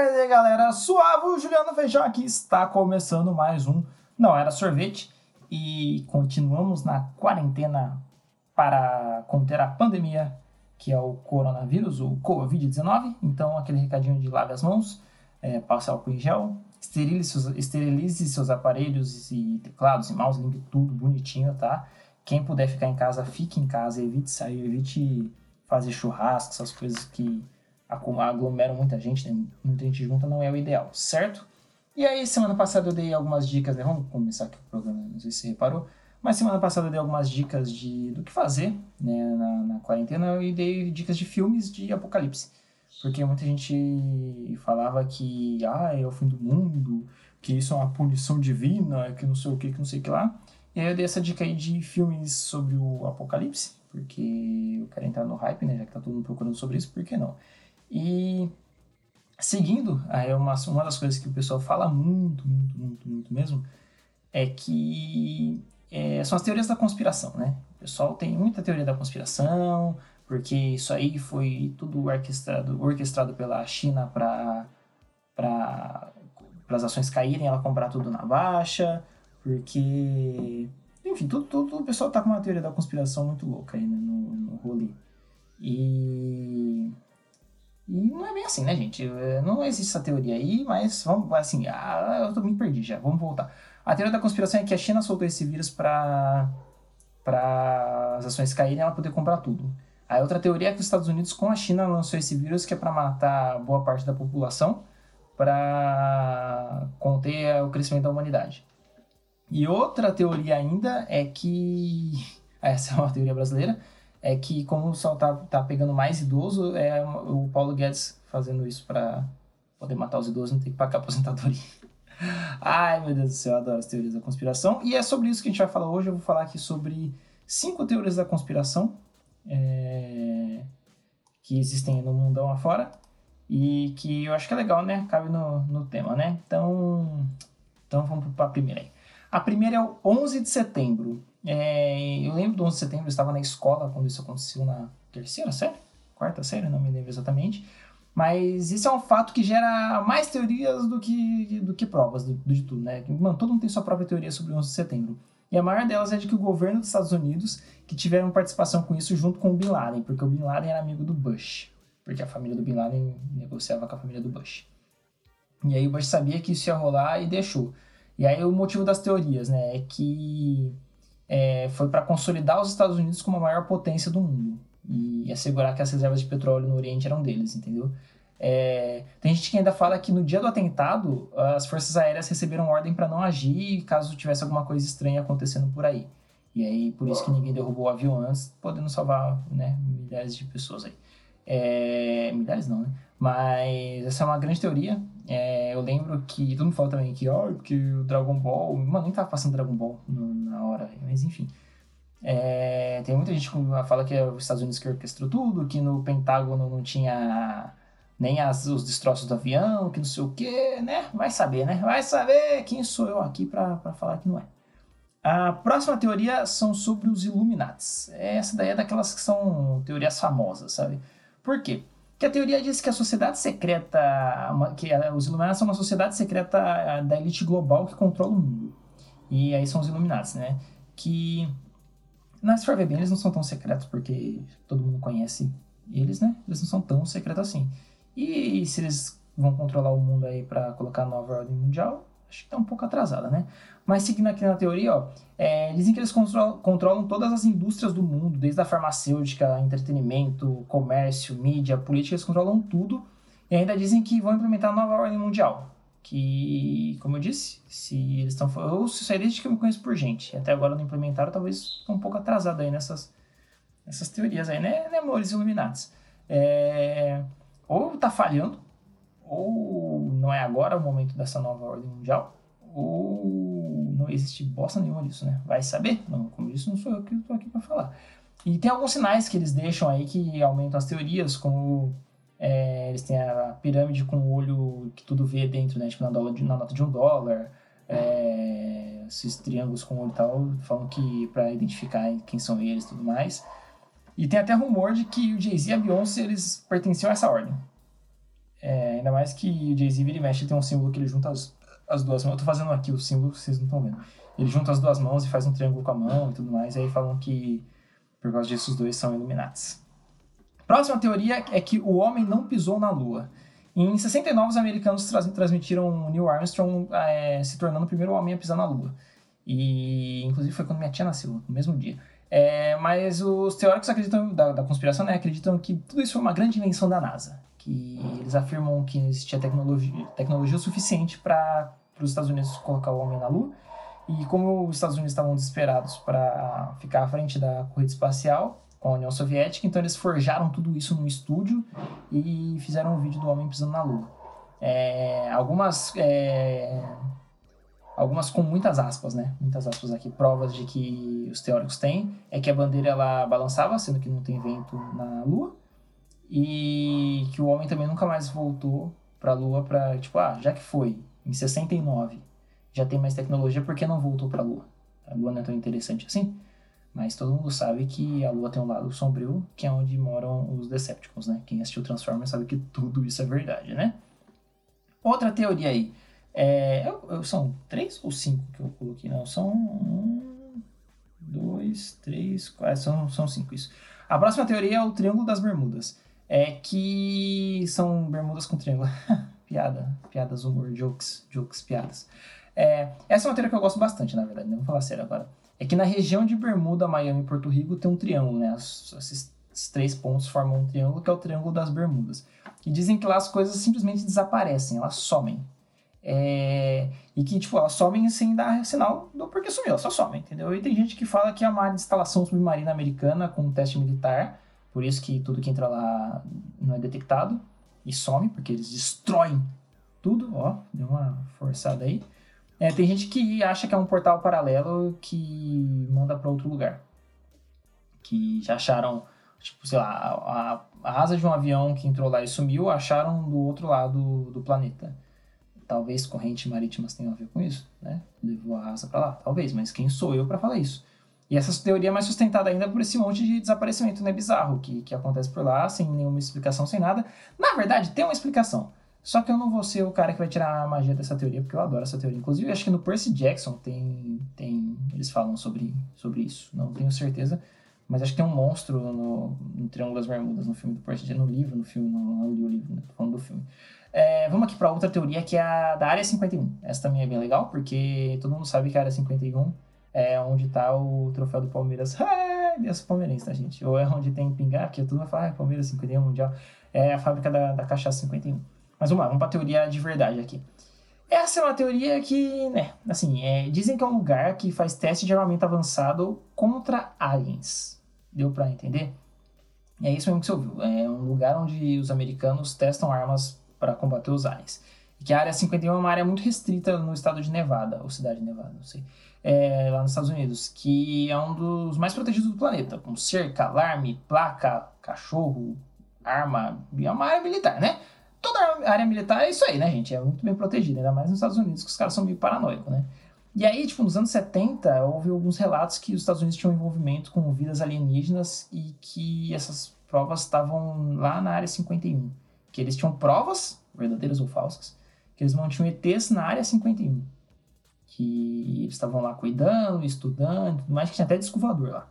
tarde, galera. Suave, o Juliano Feijão aqui está começando mais um Não Era Sorvete e continuamos na quarentena para conter a pandemia que é o coronavírus, o Covid-19. Então, aquele recadinho de lave as mãos, é, passe álcool em gel, esterilize seus, esterilize seus aparelhos e teclados e mouse, limpe tudo bonitinho, tá? Quem puder ficar em casa, fique em casa, evite sair, evite fazer churrasco, essas coisas que aglomeram muita gente, muita gente junta, não é o ideal, certo? E aí, semana passada eu dei algumas dicas, né? Vamos começar aqui o programa, não sei se você reparou. Mas semana passada eu dei algumas dicas de, do que fazer né, na, na quarentena e dei dicas de filmes de apocalipse. Porque muita gente falava que ah, é o fim do mundo, que isso é uma punição divina, que não sei o que, que não sei o que lá. E aí eu dei essa dica aí de filmes sobre o apocalipse, porque eu quero entrar no hype, né? Já que tá todo mundo procurando sobre isso, por que não? E seguindo, aí uma, uma das coisas que o pessoal fala muito, muito, muito, muito mesmo, é que é, são as teorias da conspiração, né? O pessoal tem muita teoria da conspiração, porque isso aí foi tudo orquestrado, orquestrado pela China para para as ações caírem, ela comprar tudo na baixa, porque enfim, tudo, tudo o pessoal tá com uma teoria da conspiração muito louca aí né, no, no rolê. E e não é bem assim, né, gente? Não existe essa teoria aí, mas vamos, assim, ah, eu tô me perdi já, vamos voltar. A teoria da conspiração é que a China soltou esse vírus para para as ações caírem e ela poder comprar tudo. A outra teoria é que os Estados Unidos com a China lançou esse vírus que é para matar boa parte da população para conter o crescimento da humanidade. E outra teoria ainda é que essa é uma teoria brasileira é que como o sol tá, tá pegando mais idoso, é o Paulo Guedes fazendo isso para poder matar os idosos, não ter que pagar aposentadoria. Ai, meu Deus do céu, eu adoro as teorias da conspiração. E é sobre isso que a gente vai falar hoje. Eu vou falar aqui sobre cinco teorias da conspiração é... que existem no mundão afora e que eu acho que é legal, né? Cabe no, no tema, né? Então, então vamos para a primeira aí. A primeira é o 11 de setembro. É, eu lembro do 11 de setembro, eu estava na escola quando isso aconteceu na terceira série? Quarta série, não me lembro exatamente. Mas isso é um fato que gera mais teorias do que, do que provas do, de tudo, né? Mano, todo mundo tem sua própria teoria sobre o 11 de setembro. E a maior delas é de que o governo dos Estados Unidos que tiveram participação com isso junto com o Bin Laden, porque o Bin Laden era amigo do Bush, porque a família do Bin Laden negociava com a família do Bush. E aí o Bush sabia que isso ia rolar e deixou. E aí o motivo das teorias, né, é que é, foi para consolidar os Estados Unidos como a maior potência do mundo e assegurar que as reservas de petróleo no Oriente eram deles, entendeu? É, tem gente que ainda fala que no dia do atentado as forças aéreas receberam ordem para não agir caso tivesse alguma coisa estranha acontecendo por aí. E aí por isso que ninguém derrubou o avião antes, podendo salvar né, milhares de pessoas aí. É, milhares não, né? Mas essa é uma grande teoria. É, eu lembro que todo mundo fala também que, ó, porque o Dragon Ball. Mano, nem tava passando Dragon Ball na hora, mas enfim. É, tem muita gente que fala que é os Estados Unidos que orquestrou tudo, que no Pentágono não tinha nem as, os destroços do avião, que não sei o que, né? Vai saber, né? Vai saber quem sou eu aqui para falar que não é. A próxima teoria são sobre os Illuminates. Essa daí é daquelas que são teorias famosas, sabe? Por quê? Porque a teoria diz que a sociedade secreta, que os Illuminates são uma sociedade secreta da elite global que controla o mundo. E aí são os Illuminates, né? Que mas se for ver bem, eles não são tão secretos porque todo mundo conhece eles, né? Eles não são tão secretos assim. E se eles vão controlar o mundo aí para colocar nova ordem mundial, acho que tá um pouco atrasada, né? Mas seguindo aqui na teoria, ó, é, dizem que eles controlam, controlam todas as indústrias do mundo, desde a farmacêutica, entretenimento, comércio, mídia, política, eles controlam tudo. E ainda dizem que vão implementar a nova ordem mundial que, como eu disse, se eles estão ou se isso aí desde que eu me conheço por gente, até agora não implementaram, talvez estão um pouco atrasado aí nessas, nessas teorias aí, né, né amores iluminados. É, ou tá falhando, ou não é agora o momento dessa nova ordem mundial, ou não existe bosta nenhuma disso, né? Vai saber? Não, como disse, não sou eu que estou aqui para falar. E tem alguns sinais que eles deixam aí que aumentam as teorias, como é, eles têm a pirâmide com o olho que tudo vê dentro, né? Tipo na, dólar, na nota de um dólar. É, esses triângulos com o olho e tal, falam que para identificar quem são eles e tudo mais. E tem até rumor de que o Jay-Z e a Beyoncé eles pertenciam a essa ordem. É, ainda mais que o Jay-Z vira e mexe, tem um símbolo que ele junta as, as duas mãos. Eu tô fazendo aqui o símbolo, vocês não estão vendo. Ele junta as duas mãos e faz um triângulo com a mão e tudo mais. E aí falam que, por causa disso, os dois são Illuminatis. Próxima teoria é que o homem não pisou na Lua. Em 69, os americanos transmitiram Neil Armstrong é, se tornando o primeiro homem a pisar na Lua. E, inclusive, foi quando minha tia nasceu, no mesmo dia. É, mas os teóricos acreditam, da, da conspiração, né, acreditam que tudo isso foi uma grande invenção da NASA. Que eles afirmam que existia tecnologia, tecnologia suficiente para os Estados Unidos colocar o homem na Lua. E como os Estados Unidos estavam desesperados para ficar à frente da corrida espacial, com a União Soviética, então eles forjaram tudo isso num estúdio e fizeram um vídeo do homem pisando na Lua. É, algumas, é, algumas com muitas aspas, né? Muitas aspas aqui, provas de que os teóricos têm, é que a bandeira ela balançava, sendo que não tem vento na Lua, e que o homem também nunca mais voltou para a Lua para tipo, ah, já que foi em 69, já tem mais tecnologia, por que não voltou para a Lua? A Lua não é tão interessante assim? Mas todo mundo sabe que a Lua tem um lado sombrio, que é onde moram os Decepticons, né? Quem assistiu Transformers sabe que tudo isso é verdade, né? Outra teoria aí. É, eu, eu, são três ou cinco que eu coloquei? Não, são um, dois, três, quatro. São, são cinco isso. A próxima teoria é o Triângulo das Bermudas. É que são bermudas com triângulo. Piada, piadas, humor, jokes, jokes, piadas. É, essa é uma teoria que eu gosto bastante, na verdade, né? vou falar sério agora é que na região de Bermuda, Miami e Porto Rico tem um triângulo, né? Esses, esses três pontos formam um triângulo que é o Triângulo das Bermudas. E dizem que lá as coisas simplesmente desaparecem, elas somem. É... E que, tipo, elas somem sem dar sinal do porquê sumiu, elas só somem, entendeu? E tem gente que fala que é uma instalação submarina americana com um teste militar, por isso que tudo que entra lá não é detectado e some, porque eles destroem tudo, ó, deu uma forçada aí. É, tem gente que acha que é um portal paralelo que manda para outro lugar. Que já acharam, tipo, sei lá, a, a, asa de um avião que entrou lá e sumiu, acharam do outro lado do planeta. Talvez correntes marítimas tenham a ver com isso, né? Levou a asa para lá, talvez, mas quem sou eu para falar isso? E essa teoria é mais sustentada ainda por esse monte de desaparecimento né, bizarro que, que acontece por lá, sem nenhuma explicação, sem nada. Na verdade, tem uma explicação. Só que eu não vou ser o cara que vai tirar a magia dessa teoria, porque eu adoro essa teoria. Inclusive, acho que no Percy Jackson tem, tem eles falam sobre, sobre isso. Não tenho certeza, mas acho que tem um monstro no, no Triângulo das Bermudas, no filme do Percy Jackson, no livro, no filme, não, não li o livro, né? tô falando do filme. É, vamos aqui para outra teoria, que é a da Área 51. Essa também é bem legal, porque todo mundo sabe que a Área 51 é onde está o troféu do Palmeiras. Ah, Deus palmeirense, tá, gente? Ou é onde tem pingar, que todo mundo fala, ah, Palmeiras 51 Mundial. É a fábrica da, da cachaça 51. Mas vamos lá, vamos para a teoria de verdade aqui. Essa é uma teoria que, né, assim, é, dizem que é um lugar que faz teste de armamento avançado contra aliens. Deu para entender? É isso mesmo que você ouviu. É um lugar onde os americanos testam armas para combater os aliens. E que a área 51 é uma área muito restrita no estado de Nevada, ou cidade de Nevada, não sei, é, lá nos Estados Unidos, que é um dos mais protegidos do planeta, com cerca, alarme, placa, cachorro, arma, é uma área militar, né? toda área militar é isso aí, né, gente? É muito bem protegida, ainda mais nos Estados Unidos, que os caras são meio paranoicos, né? E aí, tipo, nos anos 70, houve alguns relatos que os Estados Unidos tinham envolvimento com vidas alienígenas e que essas provas estavam lá na área 51. Que eles tinham provas, verdadeiras ou falsas, que eles mantinham ETs na área 51. Que eles estavam lá cuidando, estudando, tudo mais, que tinha até disco lá.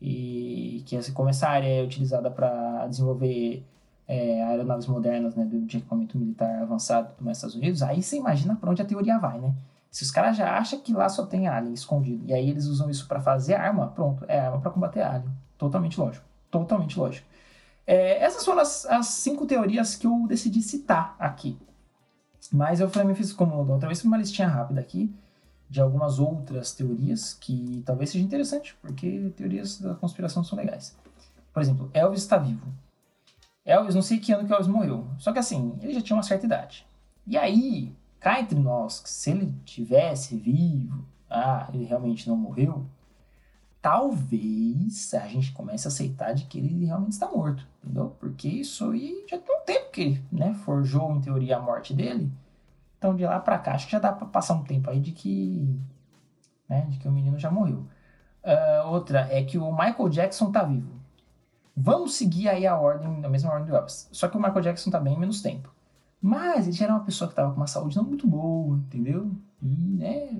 E que essa, como essa área é utilizada para desenvolver é, aeronaves modernas, né, de equipamento militar avançado dos Estados Unidos, aí você imagina para onde a teoria vai, né? Se os caras já acham que lá só tem alien escondido, e aí eles usam isso para fazer arma, pronto, é arma para combater alien. Totalmente lógico. Totalmente lógico. É, essas foram as, as, cinco teorias que eu decidi citar aqui. Mas eu também fiz como outra vez uma listinha rápida aqui de algumas outras teorias que talvez seja interessante, porque teorias da conspiração são legais. Por exemplo, Elvis está vivo. Elvis, não sei que ano que Elvis morreu. Só que assim, ele já tinha uma certa idade. E aí, cá entre nós, que se ele tivesse vivo, ah, ele realmente não morreu, talvez a gente comece a aceitar de que ele realmente está morto, entendeu? Porque isso aí já tem um tempo que, né, forjou em teoria a morte dele. Então de lá para cá, acho que já dá para passar um tempo aí de que, né, de que o menino já morreu. Uh, outra é que o Michael Jackson tá vivo. Vamos seguir aí a ordem, a mesma ordem do Elvis. Só que o Michael Jackson tá bem menos tempo. Mas ele já era uma pessoa que estava com uma saúde não muito boa, entendeu? E, né,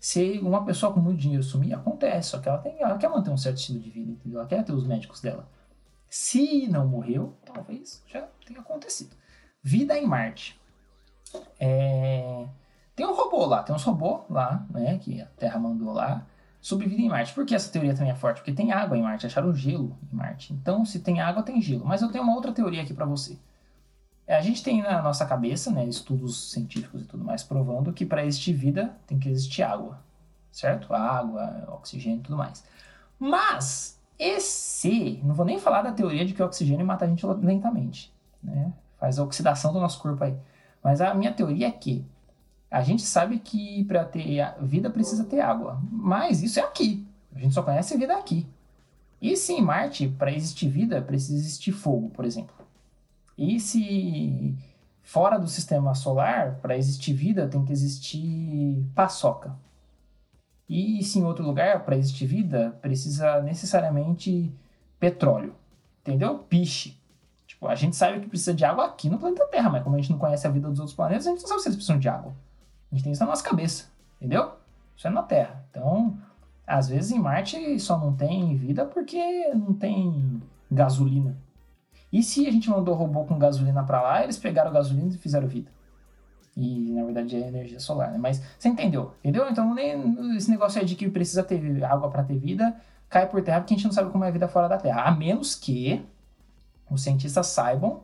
se uma pessoa com muito dinheiro sumir, acontece, só que ela, tem, ela quer manter um certo estilo de vida, entendeu? Ela quer ter os médicos dela. Se não morreu, talvez já tenha acontecido. Vida em Marte. É... Tem um robô lá, tem uns robôs lá, né, que a Terra mandou lá, sobre vida em Marte. Por que essa teoria também é forte? Porque tem água em Marte, acharam gelo em Marte. Então, se tem água, tem gelo. Mas eu tenho uma outra teoria aqui para você. É, a gente tem na nossa cabeça, né, estudos científicos e tudo mais provando que para existir vida tem que existir água, certo? Água, oxigênio e tudo mais. Mas esse, não vou nem falar da teoria de que o oxigênio mata a gente lentamente, né? Faz a oxidação do nosso corpo aí. Mas a minha teoria é que a gente sabe que para ter vida precisa ter água, mas isso é aqui. A gente só conhece vida aqui. E se em Marte, para existir vida, precisa existir fogo, por exemplo. E se fora do sistema solar, para existir vida, tem que existir paçoca. E se em outro lugar, para existir vida, precisa necessariamente petróleo. Entendeu? Piche. Tipo, a gente sabe que precisa de água aqui no planeta Terra, mas como a gente não conhece a vida dos outros planetas, a gente não sabe se eles precisam de água. A gente tem isso na nossa cabeça. Entendeu? Isso é na Terra. Então, às vezes em Marte só não tem vida porque não tem gasolina. E se a gente mandou robô com gasolina para lá, eles pegaram gasolina e fizeram vida. E na verdade é energia solar, né? Mas você entendeu? Entendeu? Então nem, esse negócio aí de que precisa ter água para ter vida cai por terra porque a gente não sabe como é a vida fora da Terra. A menos que os cientistas saibam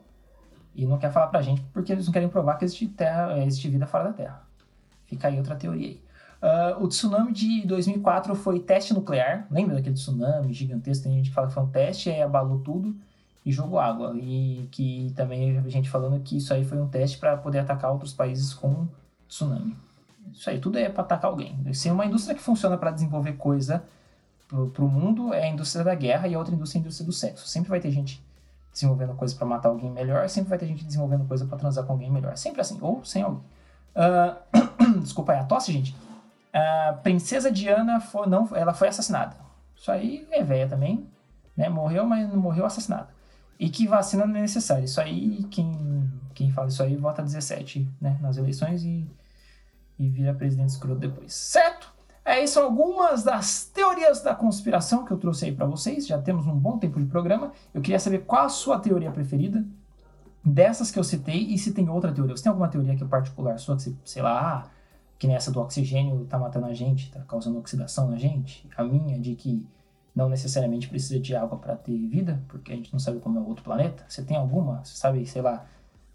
e não quer falar pra gente porque eles não querem provar que existe, terra, existe vida fora da Terra. Fica aí outra teoria aí. Uh, o tsunami de 2004 foi teste nuclear. Lembra daquele tsunami gigantesco? Tem gente que fala que foi um teste, aí abalou tudo e jogou água. E que também a gente falando que isso aí foi um teste para poder atacar outros países com tsunami. Isso aí tudo é para atacar alguém. Se uma indústria que funciona para desenvolver coisa para o mundo é a indústria da guerra e a outra indústria é a indústria do sexo. Sempre vai ter gente desenvolvendo coisa para matar alguém melhor, sempre vai ter gente desenvolvendo coisa para transar com alguém melhor. Sempre assim, ou sem alguém. Uh, desculpa aí a tosse, gente. A princesa Diana foi, não, ela foi assassinada. Isso aí é velha também, né? Morreu, mas não morreu assassinada. E que vacina não é necessária. Isso aí, quem, quem fala isso aí, vota 17 né, nas eleições e, e vira presidente escroto depois. Certo? É, são algumas das teorias da conspiração que eu trouxe aí para vocês. Já temos um bom tempo de programa. Eu queria saber qual a sua teoria preferida dessas que eu citei e se tem outra teoria. Você tem alguma teoria que é particular sua, que você, sei lá, ah, que nessa do oxigênio tá matando a gente, tá causando oxidação na gente? A minha de que não necessariamente precisa de água para ter vida, porque a gente não sabe como é o outro planeta. Você tem alguma, você sabe, sei lá,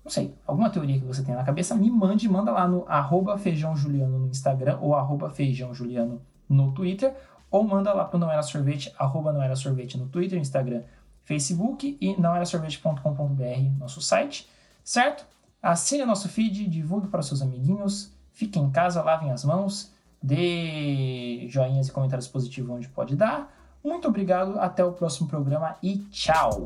não sei, alguma teoria que você tem na cabeça, me mande, manda lá no arroba feijãojuliano no Instagram ou arroba feijãojuliano no Twitter, ou manda lá pro Não Era Sorvete, arroba Não Era Sorvete no Twitter, Instagram, Facebook e nãoerasorvete.com.br, nosso site, certo? Assine nosso feed, divulgue para seus amiguinhos, fique em casa, lavem as mãos, dê joinhas e comentários positivos onde pode dar, muito obrigado, até o próximo programa e tchau!